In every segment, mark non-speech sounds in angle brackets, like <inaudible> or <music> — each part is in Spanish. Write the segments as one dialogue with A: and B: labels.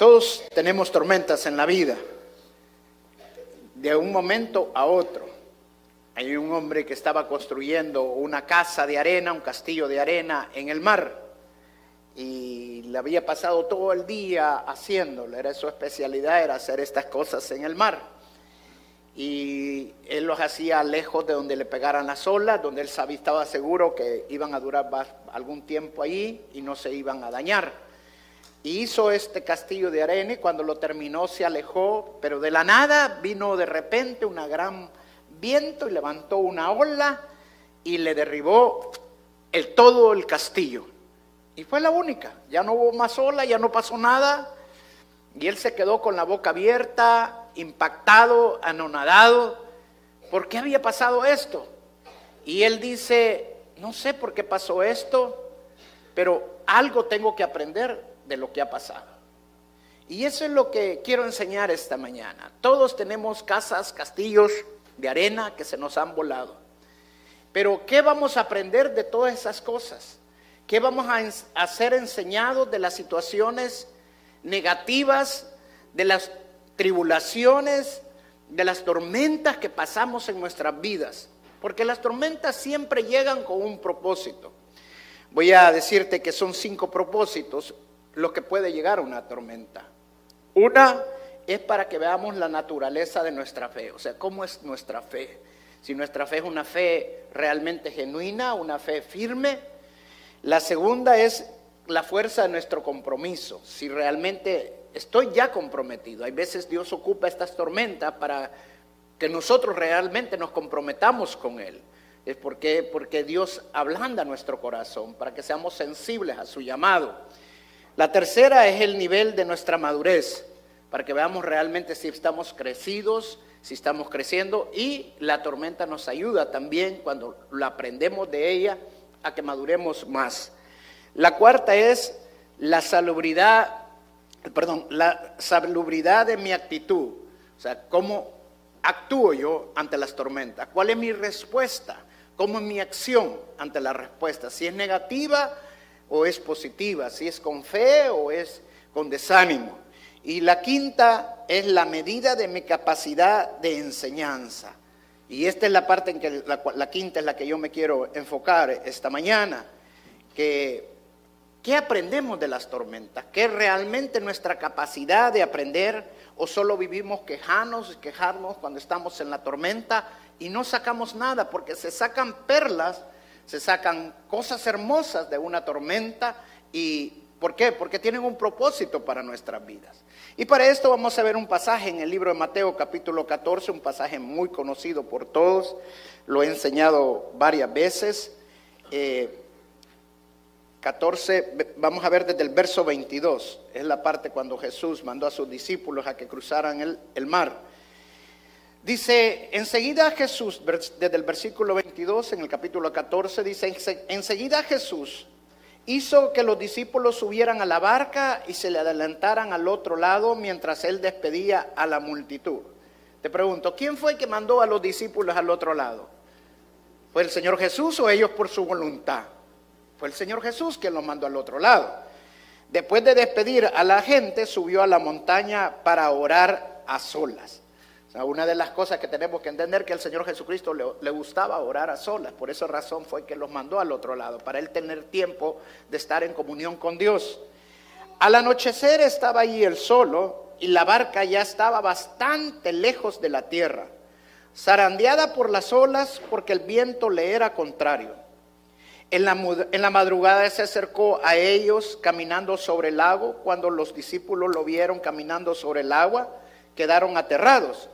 A: Todos tenemos tormentas en la vida, de un momento a otro. Hay un hombre que estaba construyendo una casa de arena, un castillo de arena en el mar, y le había pasado todo el día haciéndolo, era su especialidad, era hacer estas cosas en el mar. Y él los hacía lejos de donde le pegaran las olas, donde él sabía, estaba seguro que iban a durar algún tiempo allí y no se iban a dañar. Hizo este castillo de arena y cuando lo terminó se alejó, pero de la nada vino de repente un gran viento y levantó una ola y le derribó el, todo el castillo. Y fue la única, ya no hubo más ola, ya no pasó nada. Y él se quedó con la boca abierta, impactado, anonadado. ¿Por qué había pasado esto? Y él dice, no sé por qué pasó esto, pero algo tengo que aprender de lo que ha pasado. Y eso es lo que quiero enseñar esta mañana. Todos tenemos casas, castillos de arena que se nos han volado. Pero ¿qué vamos a aprender de todas esas cosas? ¿Qué vamos a, ser enseñados de las situaciones negativas, de las tribulaciones, de las tormentas que pasamos en nuestras vidas? Porque las tormentas siempre llegan con un propósito. Voy a decirte que son cinco propósitos lo que puede llegar a una tormenta. Una es para que veamos la naturaleza de nuestra fe, o sea, cómo es nuestra fe. Si nuestra fe es una fe realmente genuina, una fe firme. La segunda es la fuerza de nuestro compromiso, si realmente estoy ya comprometido. Hay veces Dios ocupa estas tormentas para que nosotros realmente nos comprometamos con Él. Es porque, porque Dios ablanda nuestro corazón, para que seamos sensibles a su llamado. La tercera es el nivel de nuestra madurez, para que veamos realmente si estamos crecidos, si estamos creciendo y la tormenta nos ayuda también cuando la aprendemos de ella a que maduremos más. La cuarta es la salubridad, perdón, la salubridad de mi actitud, o sea, cómo actúo yo ante las tormentas, cuál es mi respuesta, cómo es mi acción ante la respuesta, si es negativa o es positiva, si es con fe o es con desánimo. Y la quinta es la medida de mi capacidad de enseñanza. Y esta es la parte en que la, quinta es la que yo me quiero enfocar esta mañana, que ¿qué aprendemos de las tormentas? ¿Qué realmente nuestra capacidad de aprender o solo vivimos quejarnos, quejarnos cuando estamos en la tormenta y no sacamos nada porque se sacan perlas se sacan cosas hermosas de una tormenta y ¿por qué? Porque tienen un propósito para nuestras vidas. Y para esto vamos a ver un pasaje en el libro de Mateo capítulo 14, un pasaje muy conocido por todos, lo he enseñado varias veces. 14, eh, vamos a ver desde el verso 22, es la parte cuando Jesús mandó a sus discípulos a que cruzaran el, el mar. Dice, enseguida Jesús, desde el versículo 22 en el capítulo 14, dice, enseguida Jesús hizo que los discípulos subieran a la barca y se le adelantaran al otro lado mientras él despedía a la multitud. Te pregunto, ¿quién fue que mandó a los discípulos al otro lado? ¿Fue el Señor Jesús o ellos por su voluntad? Fue el Señor Jesús quien los mandó al otro lado. Después de despedir a la gente, subió a la montaña para orar a solas. Una de las cosas que tenemos que entender que el Señor Jesucristo le, gustaba orar a solas, por esa razón fue que los mandó al otro lado, para él tener tiempo de estar en comunión con Dios. Al anochecer estaba allí él solo y la barca ya estaba bastante lejos de la tierra, zarandeada por las olas porque el viento le era contrario. En la, en la, madrugada se acercó a ellos caminando sobre el lago. Cuando los discípulos lo vieron caminando sobre el agua, quedaron aterrados.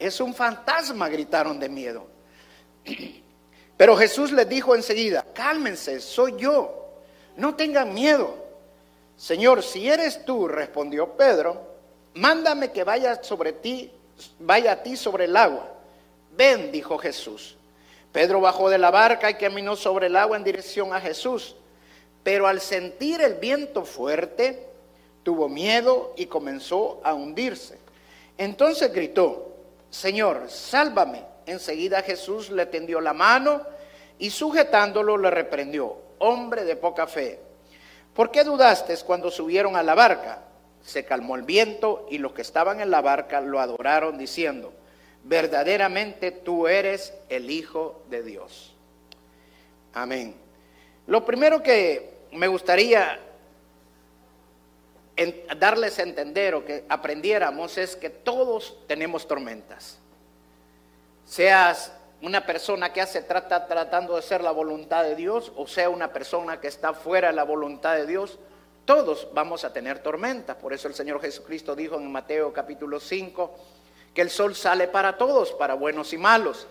A: Es un fantasma, gritaron de miedo. Pero Jesús les dijo enseguida, cálmense, soy yo, no tengan miedo. Señor, si eres tú, respondió Pedro, mándame que vaya sobre ti, vaya a ti sobre el agua. Ven, dijo Jesús. Pedro bajó de la barca y caminó sobre el agua en dirección a Jesús. Pero al sentir el viento fuerte, tuvo miedo y comenzó a hundirse. Entonces gritó, Señor, sálvame. Enseguida Jesús le tendió la mano y sujetándolo le reprendió, hombre de poca fe. ¿Por qué dudaste cuando subieron a la barca? Se calmó el viento y los que estaban en la barca lo adoraron diciendo, verdaderamente tú eres el Hijo de Dios. Amén. Lo primero que me gustaría darles a entender o que aprendiéramos es que todos tenemos tormentas. Seas una persona que hace trata tratando de ser la voluntad de Dios o sea una persona que está fuera de la voluntad de Dios, todos vamos a tener tormentas. Por eso el Señor Jesucristo dijo en Mateo capítulo 5 que el sol sale para todos, para buenos y malos,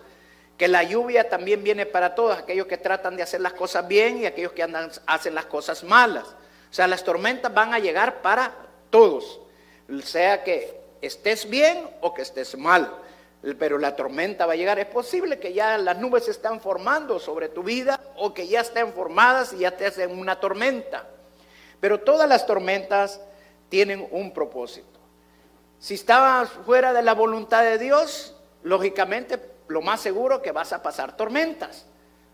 A: que la lluvia también viene para todos, aquellos que tratan de hacer las cosas bien y aquellos que andan, hacen las cosas malas. O sea, las tormentas van a llegar para todos, sea que estés bien o que estés mal, pero la tormenta va a llegar. Es posible que ya las nubes se están formando sobre tu vida o que ya estén formadas y ya te hacen una tormenta. Pero todas las tormentas tienen un propósito. Si estabas fuera de la voluntad de Dios, lógicamente lo más seguro que vas a pasar tormentas.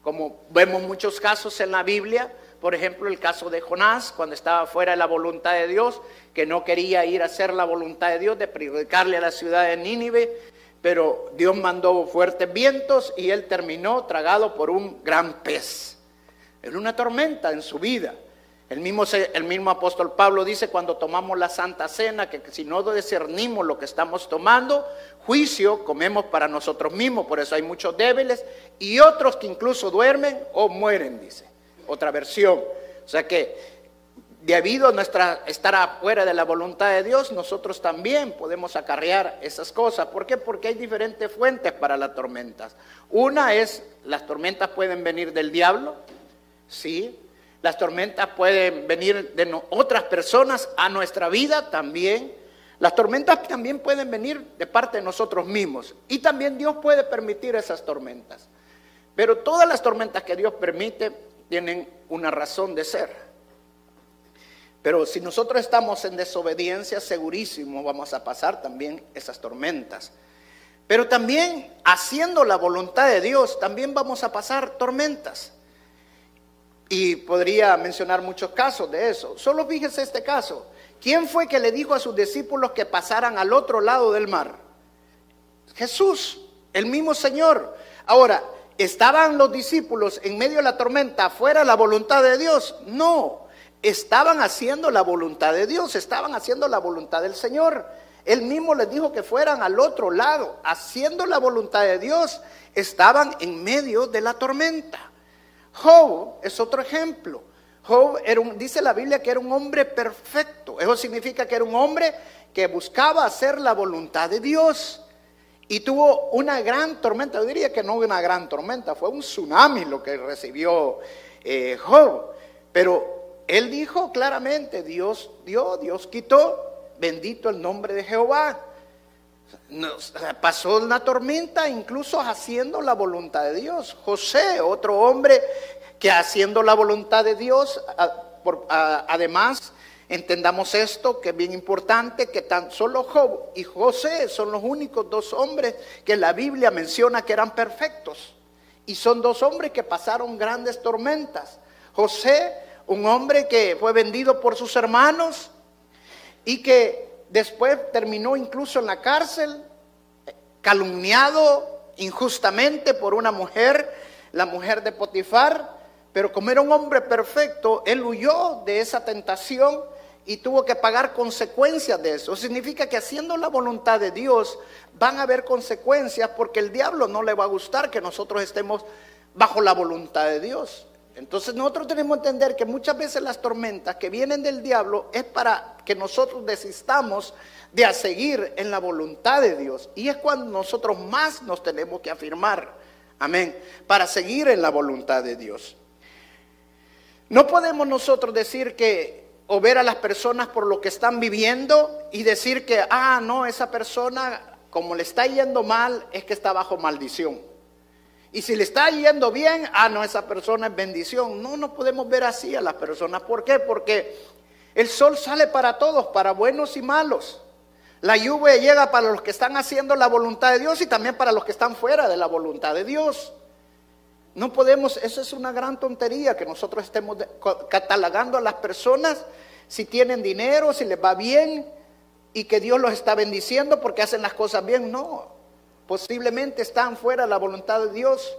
A: Como vemos muchos casos en la Biblia, por ejemplo el caso de Jonás, cuando estaba fuera de la voluntad de Dios, que no quería ir a hacer la voluntad de Dios, de predicarle a la ciudad de Nínive, pero Dios mandó fuertes vientos y él terminó tragado por un gran pez. Era una tormenta en su vida. El mismo, el mismo apóstol Pablo dice cuando tomamos la Santa Cena que si no discernimos lo que estamos tomando, juicio comemos para nosotros mismos, por eso hay muchos débiles y otros que incluso duermen o mueren, dice. Otra versión. O sea que debido a nuestra estar afuera de la voluntad de Dios, nosotros también podemos acarrear esas cosas. ¿Por qué? Porque hay diferentes fuentes para las tormentas. Una es, las tormentas pueden venir del diablo, sí, las tormentas pueden venir de otras personas a nuestra vida también. Las tormentas también pueden venir de parte de nosotros mismos. Y también Dios puede permitir esas tormentas. Pero todas las tormentas que Dios permite tienen una razón de ser. Pero si nosotros estamos en desobediencia, segurísimo vamos a pasar también esas tormentas. Pero también haciendo la voluntad de Dios, también vamos a pasar tormentas. Y podría mencionar muchos casos de eso. Solo fíjese este caso. ¿Quién fue que le dijo a sus discípulos que pasaran al otro lado del mar? Jesús, el mismo Señor. Ahora, ¿estaban los discípulos en medio de la tormenta fuera de la voluntad de Dios? No, estaban haciendo la voluntad de Dios, estaban haciendo la voluntad del Señor. Él mismo les dijo que fueran al otro lado, haciendo la voluntad de Dios. Estaban en medio de la tormenta. Job es otro ejemplo. Job dice la Biblia que era un hombre perfecto. Eso significa que era un hombre que buscaba hacer la voluntad de Dios. Y tuvo una gran tormenta. Yo diría que no una gran tormenta, fue un tsunami lo que recibió eh, Job. Pero él dijo claramente, Dios dio, Dios quitó, bendito el nombre de Jehová. pasó una tormenta incluso haciendo la voluntad de Dios. José, otro hombre que haciendo la voluntad de Dios, además, entendamos esto, que es bien importante, que tan solo Job y José son los únicos dos hombres que la Biblia menciona que eran perfectos. Y son dos hombres que pasaron grandes tormentas. José, un hombre que fue vendido por sus hermanos y que después terminó incluso en la cárcel, calumniado injustamente por una mujer, la mujer de Potifar, pero como era un hombre perfecto, él huyó de esa tentación y tuvo que pagar consecuencias de eso. Significa que haciendo la voluntad de Dios van a haber consecuencias porque el diablo no le va a gustar que nosotros estemos bajo la voluntad de Dios. Entonces nosotros tenemos que entender que muchas veces las tormentas que vienen del diablo es para que nosotros desistamos de seguir en la voluntad de Dios. Y es cuando nosotros más nos tenemos que afirmar. Amén. Para seguir en la voluntad de Dios. No podemos nosotros decir que o ver a las personas por lo que están viviendo y decir que, ah, no, esa persona como le está yendo mal es que está bajo maldición. Y si le está yendo bien, ah, no, esa persona es bendición. No, no podemos ver así a las personas. ¿Por qué? Porque el sol sale para todos, para buenos y malos. La lluvia llega para los que están haciendo la voluntad de Dios y también para los que están fuera de la voluntad de Dios. No podemos, eso es una gran tontería que nosotros estemos catalogando a las personas si tienen dinero, si les va bien y que Dios los está bendiciendo porque hacen las cosas bien. No, posiblemente están fuera de la voluntad de Dios.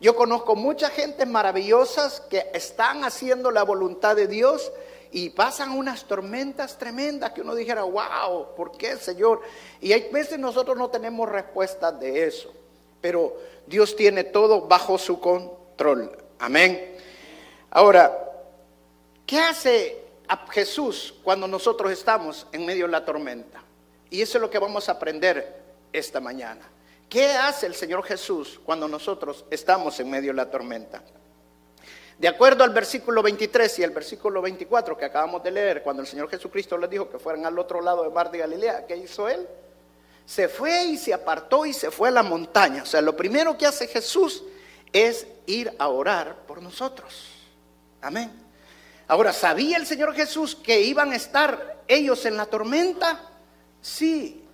A: Yo conozco mucha gente maravillosas que están haciendo la voluntad de Dios y pasan unas tormentas tremendas que uno dijera, wow, ¿por qué, Señor? Y hay veces nosotros no tenemos respuesta de eso pero Dios tiene todo bajo su control. Amén. Ahora, ¿qué hace Jesús cuando nosotros estamos en medio de la tormenta? Y eso es lo que vamos a aprender esta mañana. ¿Qué hace el Señor Jesús cuando nosotros estamos en medio de la tormenta? De acuerdo al versículo 23 y el versículo 24 que acabamos de leer, cuando el Señor Jesucristo les dijo que fueran al otro lado del mar de Galilea, ¿qué hizo él? Se fue y se apartó y se fue a la montaña. O sea, lo primero que hace Jesús es ir a orar por nosotros. Amén. Ahora, ¿sabía el Señor Jesús que iban a estar ellos en la tormenta? Sí,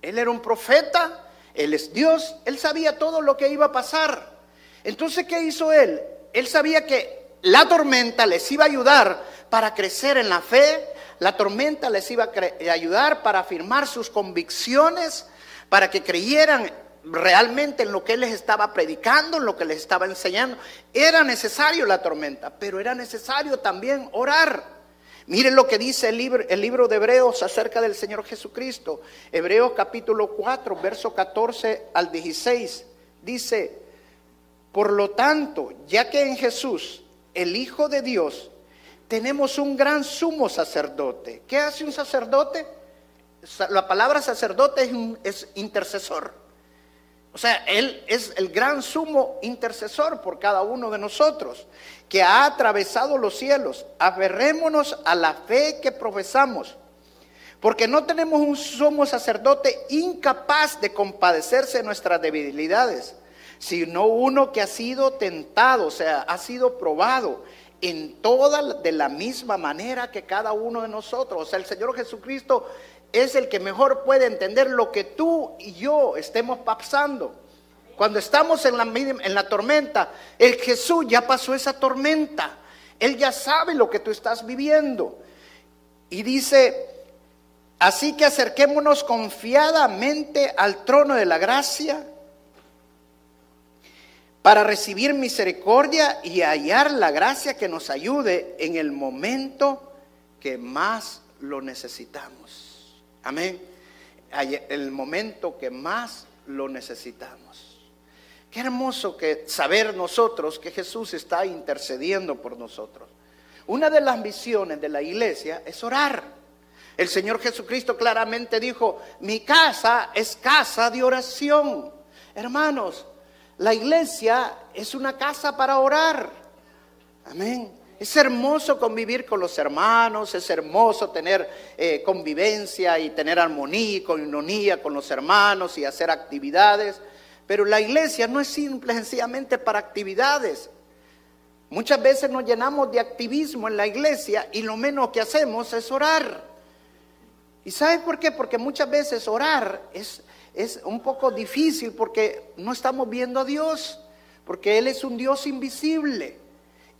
A: Él era un profeta, Él es Dios, Él sabía todo lo que iba a pasar. Entonces, ¿qué hizo Él? Él sabía que la tormenta les iba a ayudar para crecer en la fe, la tormenta les iba a ayudar para afirmar sus convicciones, para que creyeran realmente en lo que él les estaba predicando, en lo que les estaba enseñando. Era necesario la tormenta, pero era necesario también orar. Miren lo que dice el libro, el libro de Hebreos acerca del Señor Jesucristo. Hebreos capítulo 4, verso 14 al 16. Dice, por lo tanto, ya que en Jesús, el Hijo de Dios, tenemos un gran sumo sacerdote. ¿Qué hace un sacerdote? La palabra sacerdote es, intercesor. O sea, Él es el gran sumo intercesor por cada uno de nosotros, que ha atravesado los cielos. Aferrémonos a la fe que profesamos, porque no tenemos un sumo sacerdote incapaz de compadecerse de nuestras debilidades, sino uno que ha sido tentado, o sea, ha sido probado en toda de la misma manera que cada uno de nosotros. O sea, el Señor Jesucristo es el que mejor puede entender lo que tú y yo estemos pasando. Cuando estamos en la, en la tormenta, el Jesús ya pasó esa tormenta. Él ya sabe lo que tú estás viviendo. Y dice, así que acerquémonos confiadamente al trono de la gracia para recibir misericordia y hallar la gracia que nos ayude en el momento que más lo necesitamos. Amén. El momento que más lo necesitamos. Qué hermoso que saber nosotros que Jesús está intercediendo por nosotros. Una de las misiones de la iglesia es orar. El Señor Jesucristo claramente dijo, mi casa es casa de oración. Hermanos, la iglesia es una casa para orar. Amén. Es hermoso convivir con los hermanos, es hermoso tener eh, convivencia y tener armonía y con los hermanos y hacer actividades. Pero la iglesia no es simple, sencillamente para actividades. Muchas veces nos llenamos de activismo en la iglesia y lo menos que hacemos es orar. ¿Y sabe por qué? Porque muchas veces orar es es un poco difícil porque no estamos viendo a Dios, porque Él es un Dios invisible.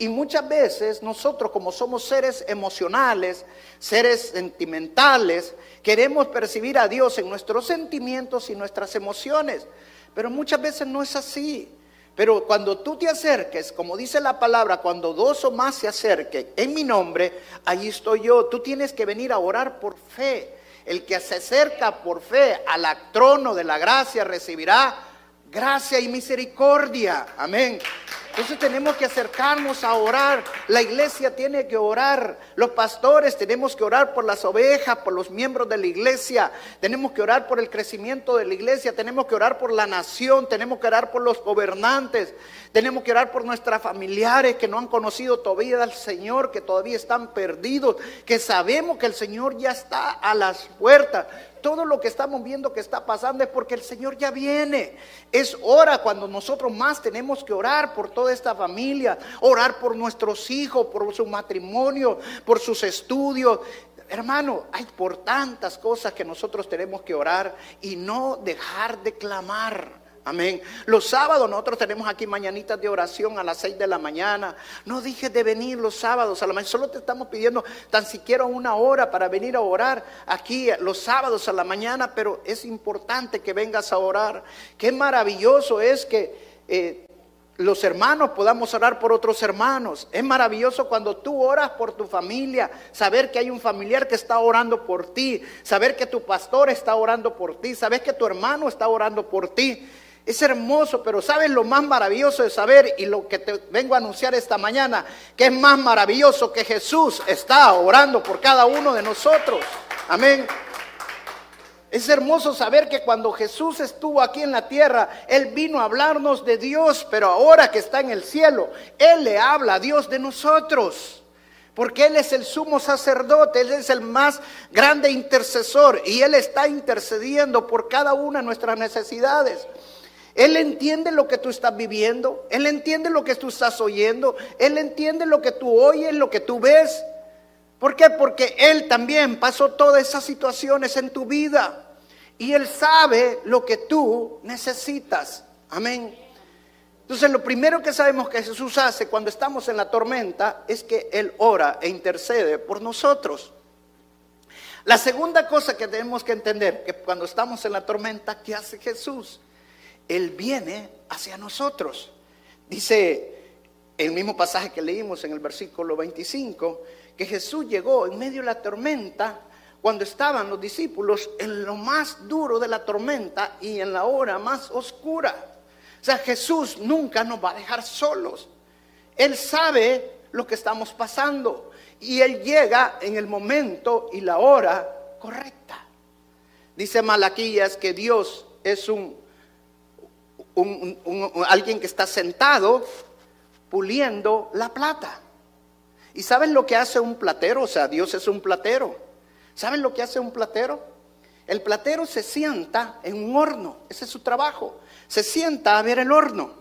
A: Y muchas veces nosotros como somos seres emocionales, seres sentimentales, queremos percibir a Dios en nuestros sentimientos y nuestras emociones. Pero muchas veces no es así. Pero cuando tú te acerques, como dice la palabra, cuando dos o más se acerquen en mi nombre, ahí estoy yo. Tú tienes que venir a orar por fe. El que se acerca por fe al trono de la gracia recibirá gracia y misericordia. Amén. Entonces tenemos que acercarnos a orar. La iglesia tiene que orar. Los pastores tenemos que orar por las ovejas, por los miembros de la iglesia. Tenemos que orar por el crecimiento de la iglesia. Tenemos que orar por la nación. Tenemos que orar por los gobernantes. Tenemos que orar por nuestros familiares que no han conocido todavía al Señor, que todavía están perdidos, que sabemos que el Señor ya está a las puertas. Todo lo que estamos viendo que está pasando es porque el Señor ya viene. Es hora cuando nosotros más tenemos que orar por toda esta familia, orar por nuestros hijos, por su matrimonio, por sus estudios. Hermano, hay por tantas cosas que nosotros tenemos que orar y no dejar de clamar. Amén. Los sábados nosotros tenemos aquí mañanitas de oración a las 6 de la mañana. No dije de venir los sábados a la mañana. Solo te estamos pidiendo tan siquiera una hora para venir a orar aquí los sábados a la mañana, pero es importante que vengas a orar. Qué maravilloso es que eh, los hermanos podamos orar por otros hermanos. Es maravilloso cuando tú oras por tu familia, saber que hay un familiar que está orando por ti, saber que tu pastor está orando por ti, saber que tu hermano está orando por ti. Es hermoso, pero ¿sabes lo más maravilloso de saber y lo que te vengo a anunciar esta mañana? Que es más maravilloso que Jesús está orando por cada uno de nosotros. Amén. Es hermoso saber que cuando Jesús estuvo aquí en la tierra, Él vino a hablarnos de Dios, pero ahora que está en el cielo, Él le habla a Dios de nosotros. Porque Él es el sumo sacerdote, Él es el más grande intercesor y Él está intercediendo por cada una de nuestras necesidades. Él entiende lo que tú estás viviendo, Él entiende lo que tú estás oyendo, Él entiende lo que tú oyes, lo que tú ves. ¿Por qué? Porque Él también pasó todas esas situaciones en tu vida y Él sabe lo que tú necesitas. Amén. Entonces lo primero que sabemos que Jesús hace cuando estamos en la tormenta es que Él ora e intercede por nosotros. La segunda cosa que tenemos que entender, que cuando estamos en la tormenta, ¿qué hace Jesús? Él viene hacia nosotros. Dice el mismo pasaje que leímos en el versículo 25, que Jesús llegó en medio de la tormenta cuando estaban los discípulos en lo más duro de la tormenta y en la hora más oscura. O sea, Jesús nunca nos va a dejar solos. Él sabe lo que estamos pasando y Él llega en el momento y la hora correcta. Dice Malaquías que Dios es un alguien que está sentado puliendo la plata. ¿Y saben lo que hace un platero? O sea, Dios es un platero. ¿Saben lo que hace un platero? El platero se sienta en un horno, ese es su trabajo. Se sienta a ver el horno.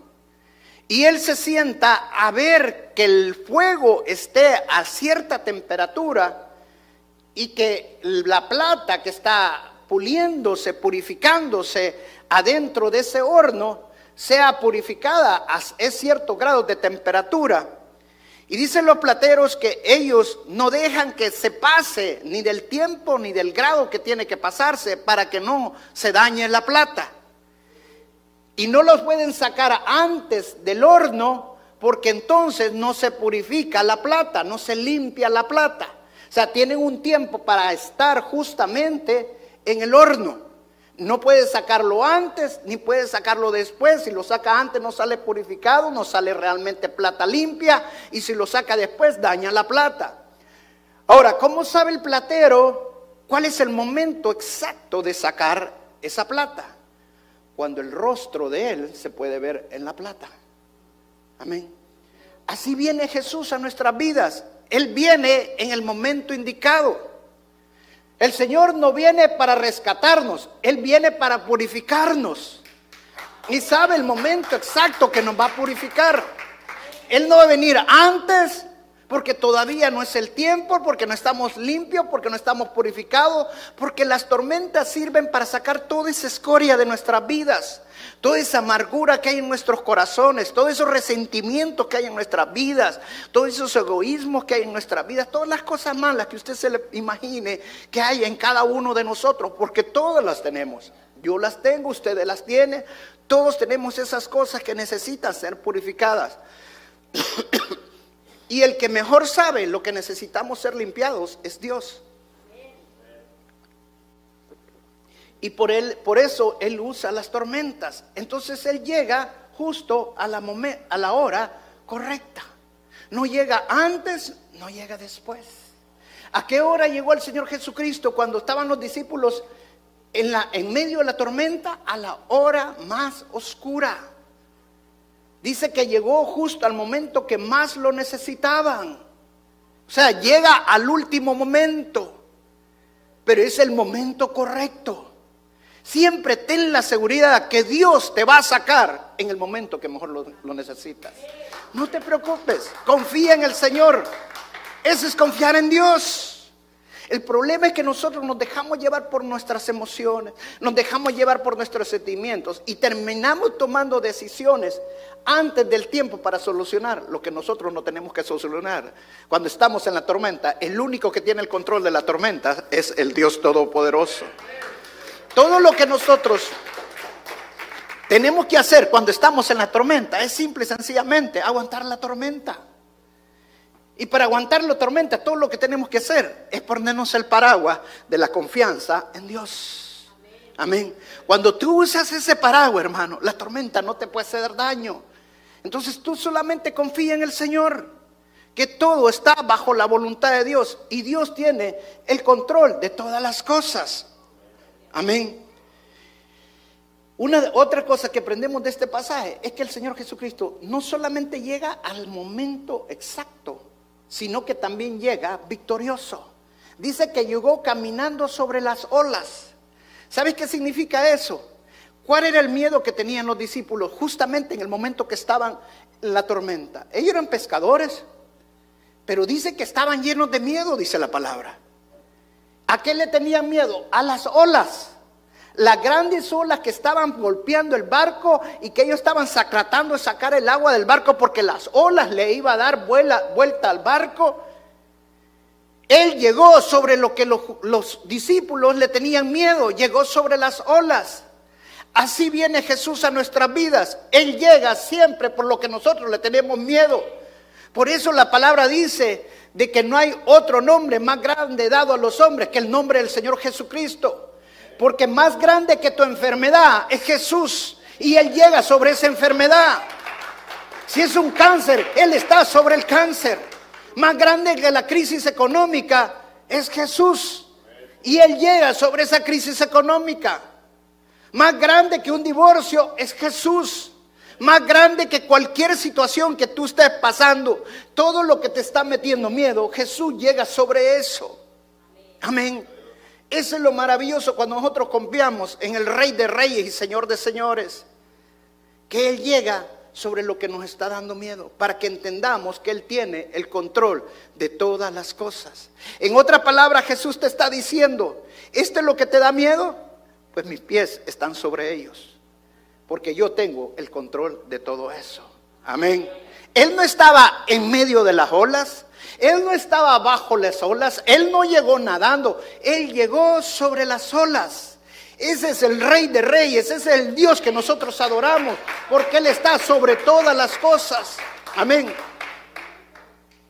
A: Y él se sienta a ver que el fuego esté a cierta temperatura y que la plata que está puliéndose, purificándose adentro de ese horno, sea purificada a cierto grado de temperatura. Y dicen los plateros que ellos no dejan que se pase ni del tiempo ni del grado que tiene que pasarse para que no se dañe la plata. Y no los pueden sacar antes del horno porque entonces no se purifica la plata, no se limpia la plata. O sea, tienen un tiempo para estar justamente en el horno. No puede sacarlo antes ni puede sacarlo después. Si lo saca antes no sale purificado, no sale realmente plata limpia. Y si lo saca después daña la plata. Ahora, ¿cómo sabe el platero cuál es el momento exacto de sacar esa plata? Cuando el rostro de él se puede ver en la plata. Amén. Así viene Jesús a nuestras vidas. Él viene en el momento indicado. El Señor no viene para rescatarnos, Él viene para purificarnos. Y sabe el momento exacto que nos va a purificar. Él no va a venir antes porque todavía no es el tiempo, porque no estamos limpios, porque no estamos purificados, porque las tormentas sirven para sacar toda esa escoria de nuestras vidas, toda esa amargura que hay en nuestros corazones, todos esos resentimientos que hay en nuestras vidas, todos esos egoísmos que hay en nuestras vidas, todas las cosas malas que usted se le imagine que hay en cada uno de nosotros, porque todas las tenemos. Yo las tengo, ustedes las tienen, todos tenemos esas cosas que necesitan ser purificadas. <coughs> Y el que mejor sabe lo que necesitamos ser limpiados es Dios. Y por, él, por eso Él usa las tormentas. Entonces Él llega justo a la, hora correcta. No llega antes, no llega después. ¿A qué hora llegó el Señor Jesucristo cuando estaban los discípulos en, en medio de la tormenta? A la hora más oscura. Dice que llegó justo al momento que más lo necesitaban. O sea, llega al último momento, pero es el momento correcto. Siempre ten la seguridad que Dios te va a sacar en el momento que mejor lo, necesitas. No te preocupes, confía en el Señor. Eso es confiar en Dios. El problema es que nosotros nos dejamos llevar por nuestras emociones, nos dejamos llevar por nuestros sentimientos y terminamos tomando decisiones antes del tiempo para solucionar lo que nosotros no tenemos que solucionar. Cuando estamos en la tormenta, el único que tiene el control de la tormenta es el Dios Todopoderoso. Todo lo que nosotros tenemos que hacer cuando estamos en la tormenta es simple y sencillamente aguantar la tormenta. Y para aguantar la tormenta, todo lo que tenemos que hacer es ponernos el paraguas de la confianza en Dios. Amén. Cuando tú usas ese paraguas, hermano, la tormenta no te puede hacer daño. Entonces tú solamente confía en el Señor, que todo está bajo la voluntad de Dios y Dios tiene el control de todas las cosas. Amén. Una otra cosa que aprendemos de este pasaje es que el Señor Jesucristo no solamente llega al momento exacto, sino que también llega victorioso. Dice que llegó caminando sobre las olas. ¿Sabes qué significa eso? ¿Cuál era el miedo que tenían los discípulos justamente en el momento que estaban en la tormenta? Ellos eran pescadores, pero dice que estaban llenos de miedo, dice la palabra. ¿A qué le tenían miedo? A las olas las grandes olas que estaban golpeando el barco y que ellos estaban tratando de sacar el agua del barco porque las olas le iba a dar vuelta al barco. Él llegó sobre lo que los, los discípulos le tenían miedo, llegó sobre las olas. Así viene Jesús a nuestras vidas. Él llega siempre por lo que nosotros le tenemos miedo. Por eso la palabra dice de que no hay otro nombre más grande dado a los hombres que el nombre del Señor Jesucristo. Porque más grande que tu enfermedad es Jesús. Y Él llega sobre esa enfermedad. Si es un cáncer, Él está sobre el cáncer. Más grande que la crisis económica es Jesús. Y Él llega sobre esa crisis económica. Más grande que un divorcio es Jesús. Más grande que cualquier situación que tú estés pasando. Todo lo que te está metiendo miedo, Jesús llega sobre eso. Amén. Eso es lo maravilloso cuando nosotros confiamos en el Rey de Reyes y Señor de Señores. Que Él llega sobre lo que nos está dando miedo, para que entendamos que Él tiene el control de todas las cosas. En otra palabra, Jesús te está diciendo, ¿esto es lo que te da miedo? Pues mis pies están sobre ellos, porque yo tengo el control de todo eso. Amén. Él no estaba en medio de las olas, él no estaba bajo las olas, Él no llegó nadando, Él llegó sobre las olas. Ese es el rey de reyes, ese es el Dios que nosotros adoramos, porque Él está sobre todas las cosas. Amén.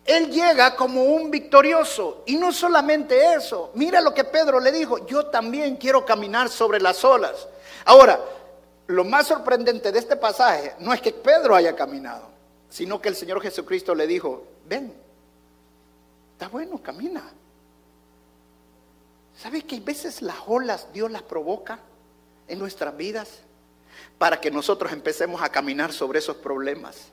A: Él llega como un victorioso. Y no solamente eso, mira lo que Pedro le dijo, yo también quiero caminar sobre las olas. Ahora, lo más sorprendente de este pasaje no es que Pedro haya caminado, sino que el Señor Jesucristo le dijo, ven, Está bueno, camina. ¿Sabe que hay veces las olas Dios las provoca en nuestras vidas para que nosotros empecemos a caminar sobre esos problemas?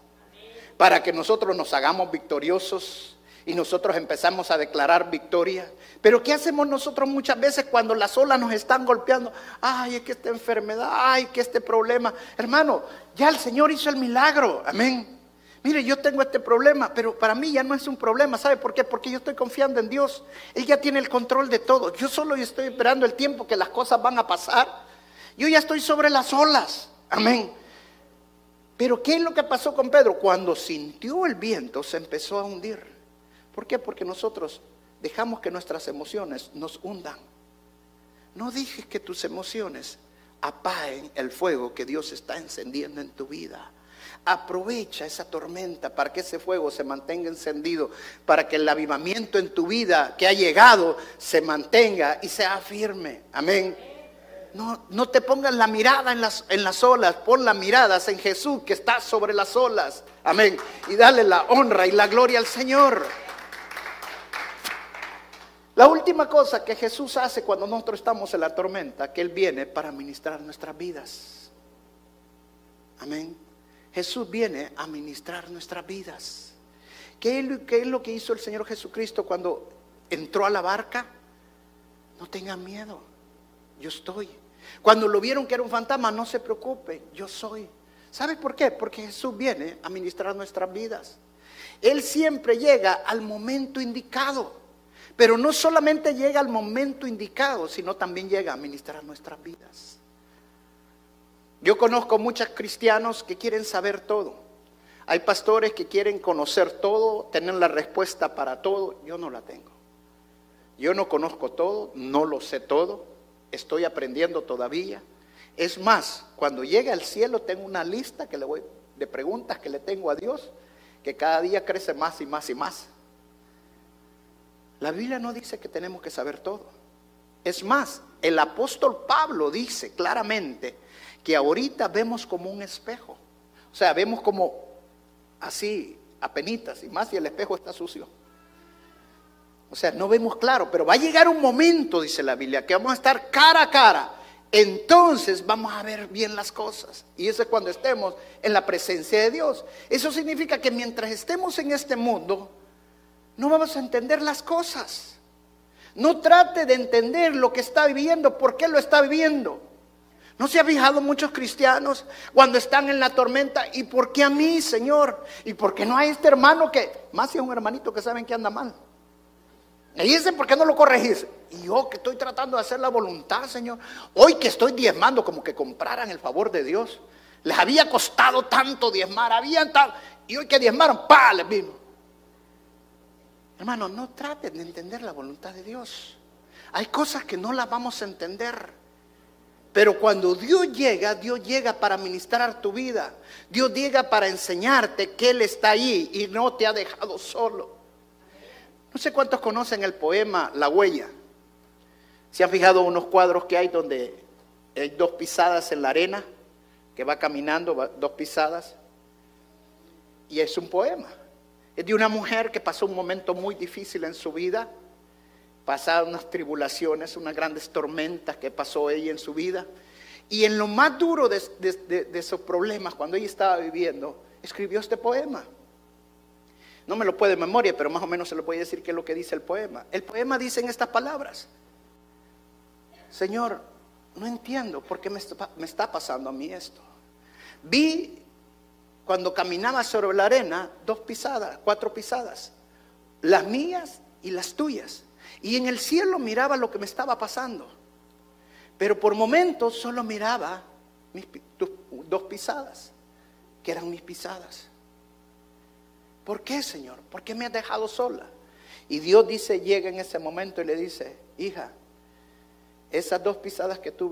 A: Para que nosotros nos hagamos victoriosos y nosotros empezamos a declarar victoria. Pero ¿qué hacemos nosotros muchas veces cuando las olas nos están golpeando? Ay, es que esta enfermedad, ay, que este problema. Hermano, ya el Señor hizo el milagro, amén. Mire, yo tengo este problema, pero para mí ya no es un problema. ¿Sabe por qué? Porque yo estoy confiando en Dios. Él ya tiene el control de todo. Yo solo estoy esperando el tiempo que las cosas van a pasar. Yo ya estoy sobre las olas. Amén. Pero ¿qué es lo que pasó con Pedro? Cuando sintió el viento se empezó a hundir. ¿Por qué? Porque nosotros dejamos que nuestras emociones nos hundan. No dejes que tus emociones apaguen el fuego que Dios está encendiendo en tu vida. Aprovecha esa tormenta para que ese fuego se mantenga encendido, para que el avivamiento en tu vida que ha llegado se mantenga y sea firme. Amén. No, no te pongas la mirada en las, en las olas, pon las miradas en Jesús que está sobre las olas. Amén. Y dale la honra y la gloria al Señor. La última cosa que Jesús hace cuando nosotros estamos en la tormenta, que Él viene para ministrar nuestras vidas. Amén. Jesús viene a ministrar nuestras vidas. ¿Qué es, lo que hizo el Señor Jesucristo cuando entró a la barca? No tengan miedo, yo estoy. Cuando lo vieron que era un fantasma, no se preocupen, yo soy. ¿Sabes por qué? Porque Jesús viene a ministrar nuestras vidas. Él siempre llega al momento indicado. Pero no solamente llega al momento indicado, sino también llega a ministrar nuestras vidas. Yo conozco muchos cristianos que quieren saber todo. Hay pastores que quieren conocer todo, tener la respuesta para todo. Yo no la tengo. Yo no conozco todo, no lo sé todo, estoy aprendiendo todavía. Es más, cuando llegue al cielo tengo una lista que le voy, de preguntas que le tengo a Dios, que cada día crece más y más y más. La Biblia no dice que tenemos que saber todo. Es más, el apóstol Pablo dice claramente que ahorita vemos como un espejo. O sea, vemos como así, apenitas, y más si el espejo está sucio. O sea, no vemos claro, pero va a llegar un momento, dice la Biblia, que vamos a estar cara a cara. Entonces vamos a ver bien las cosas. Y eso es cuando estemos en la presencia de Dios. Eso significa que mientras estemos en este mundo, no vamos a entender las cosas. No trate de entender lo que está viviendo, por qué lo está viviendo. ¿No se ha fijado muchos cristianos cuando están en la tormenta? ¿Y por qué a mí, Señor? ¿Y por qué no hay este hermano que, más si es un hermanito que saben que anda mal? Me dicen, ¿por qué no lo corregís? Y yo que estoy tratando de hacer la voluntad, Señor. Hoy que estoy diezmando, como que compraran el favor de Dios. Les había costado tanto diezmar, habían tal. Y hoy que diezmaron, ¡pa! Les vino. Hermano, no traten de entender la voluntad de Dios. Hay cosas que no las vamos a entender. Pero cuando Dios llega, Dios llega para ministrar tu vida. Dios llega para enseñarte que Él está ahí y no te ha dejado solo. No sé cuántos conocen el poema La huella. ¿Se han fijado unos cuadros que hay donde hay dos pisadas en la arena, que va caminando, dos pisadas? Y es un poema. Es de una mujer que pasó un momento muy difícil en su vida, pasaron unas tribulaciones, unas grandes tormentas que pasó ella en su vida. Y en lo más duro de, esos problemas, cuando ella estaba viviendo, escribió este poema. No me lo puede de memoria, pero más o menos se lo voy decir qué es lo que dice el poema. El poema dice en estas palabras, Señor, no entiendo por qué me me está pasando a mí esto. Vi cuando caminaba sobre la arena, dos pisadas, cuatro pisadas, las mías y las tuyas. Y en el cielo miraba lo que me estaba pasando. Pero por momentos solo miraba mis, dos pisadas, que eran mis pisadas. ¿Por qué, Señor? ¿Por qué me has dejado sola? Y Dios dice, llega en ese momento y le dice, hija, esas dos pisadas que tú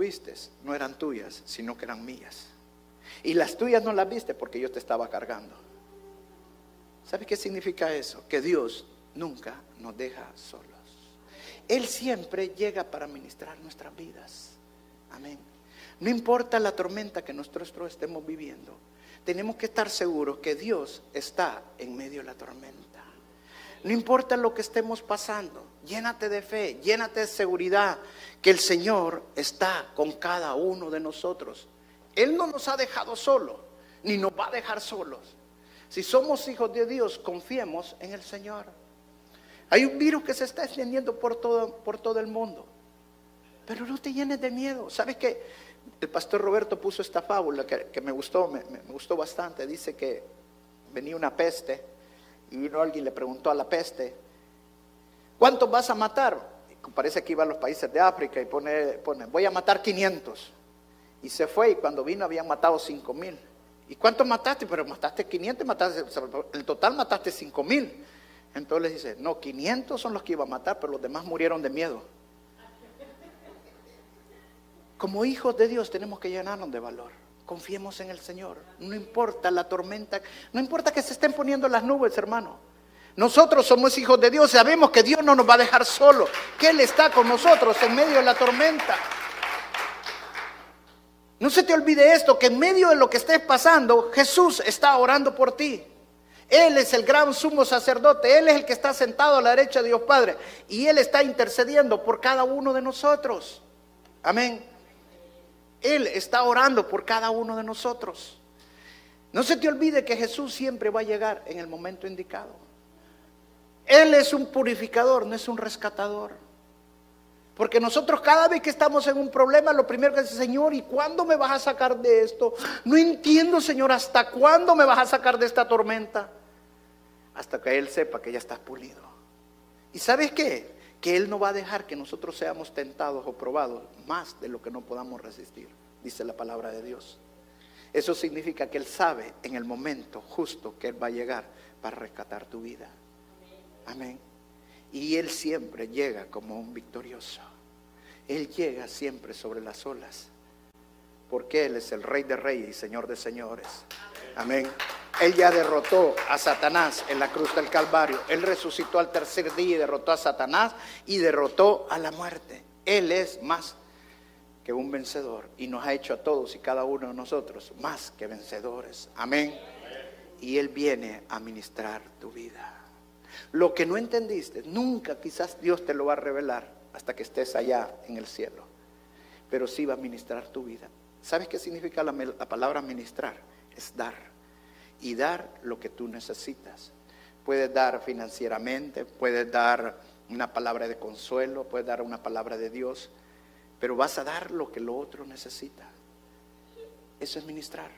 A: no eran tuyas, sino que eran mías. Y las tuyas no las viste porque yo te estaba cargando. ¿Sabe qué significa eso? Que Dios nunca nos deja solos. Él siempre llega para ministrar nuestras vidas. Amén. No importa la tormenta que nosotros estemos viviendo, tenemos que estar seguros que Dios está en medio de la tormenta. No importa lo que estemos pasando, llénate de fe, llénate de seguridad que el Señor está con cada uno de nosotros. Él no nos ha dejado solos, ni nos va a dejar solos. Si somos hijos de Dios, confiemos en el Señor. Hay un virus que se está extendiendo por todo, por todo el mundo. Pero no te llenes de miedo. ¿Sabes qué? El pastor Roberto puso esta fábula que, me gustó, me, gustó bastante. Dice que venía una peste y vino alguien le preguntó a la peste, ¿cuántos vas a matar? parece que iba a los países de África y pone, pone, voy a matar 500. Y se fue y cuando vino habían matado 5 mil. ¿Y cuántos mataste? Pero mataste 500, mataste, el total mataste 5 mil. Entonces le dice, no, 500 son los que iba a matar, pero los demás murieron de miedo. Como hijos de Dios tenemos que llenarnos de valor. Confiemos en el Señor. No importa la tormenta, no importa que se estén poniendo las nubes, hermano. Nosotros somos hijos de Dios, sabemos que Dios no nos va a dejar solo, que Él está con nosotros en medio de la tormenta. No se te olvide esto, que en medio de lo que estés pasando, Jesús está orando por ti. Él es el gran sumo sacerdote, Él es el que está sentado a la derecha de Dios Padre y Él está intercediendo por cada uno de nosotros. Amén. Él está orando por cada uno de nosotros. No se te olvide que Jesús siempre va a llegar en el momento indicado. Él es un purificador, no es un rescatador. Porque nosotros cada vez que estamos en un problema, lo primero que dice, Señor, ¿y cuándo me vas a sacar de esto? No entiendo, Señor, ¿hasta cuándo me vas a sacar de esta tormenta? Hasta que Él sepa que ya estás pulido. ¿Y sabes qué? Que Él no va a dejar que nosotros seamos tentados o probados más de lo que no podamos resistir, dice la palabra de Dios. Eso significa que Él sabe en el momento justo que Él va a llegar para rescatar tu vida. Amén. Y Él siempre llega como un victorioso. Él llega siempre sobre las olas. Porque Él es el Rey de Reyes y Señor de Señores. Amén. Él ya derrotó a Satanás en la cruz del Calvario. Él resucitó al tercer día y derrotó a Satanás y derrotó a la muerte. Él es más que un vencedor y nos ha hecho a todos y cada uno de nosotros más que vencedores. Amén. Y Él viene a ministrar tu vida. Lo que no entendiste, nunca quizás Dios te lo va a revelar hasta que estés allá en el cielo. Pero sí va a ministrar tu vida. ¿Sabes qué significa la, palabra ministrar? Es dar. Y dar lo que tú necesitas. Puedes dar financieramente, puedes dar una palabra de consuelo, puedes dar una palabra de Dios, pero vas a dar lo que lo otro necesita. Eso es ministrar.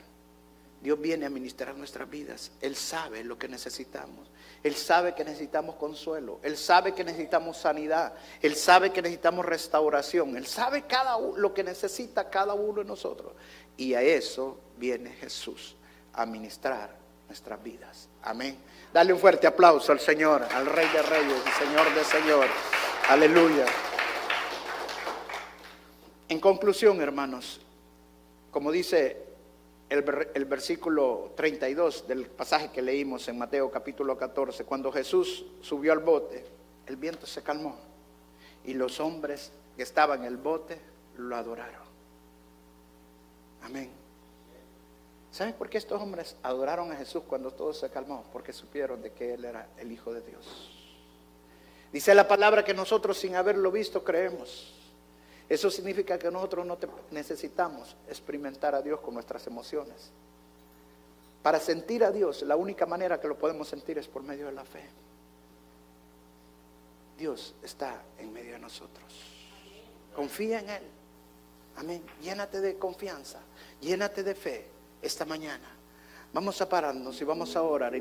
A: Dios viene a ministrar nuestras vidas. Él sabe lo que necesitamos. Él sabe que necesitamos consuelo. Él sabe que necesitamos sanidad. Él sabe que necesitamos restauración. Él sabe cada lo que necesita cada uno de nosotros. Y a eso viene Jesús, a ministrar nuestras vidas. Amén. Dale un fuerte aplauso al Señor, al Rey de Reyes y Señor de Señor. Aleluya. En conclusión, hermanos, como dice el, versículo 32 del pasaje que leímos en Mateo capítulo 14, cuando Jesús subió al bote, el viento se calmó y los hombres que estaban en el bote lo adoraron. Amén. ¿Saben por qué estos hombres adoraron a Jesús cuando todo se calmó? Porque supieron de que Él era el Hijo de Dios. Dice la palabra que nosotros sin haberlo visto creemos. Eso significa que nosotros no necesitamos experimentar a Dios con nuestras emociones. Para sentir a Dios, la única manera que lo podemos sentir es por medio de la fe. Dios está en medio de nosotros. Confía en Él. Amén. Llénate de confianza, llénate de fe esta mañana. Vamos a pararnos y vamos a orar.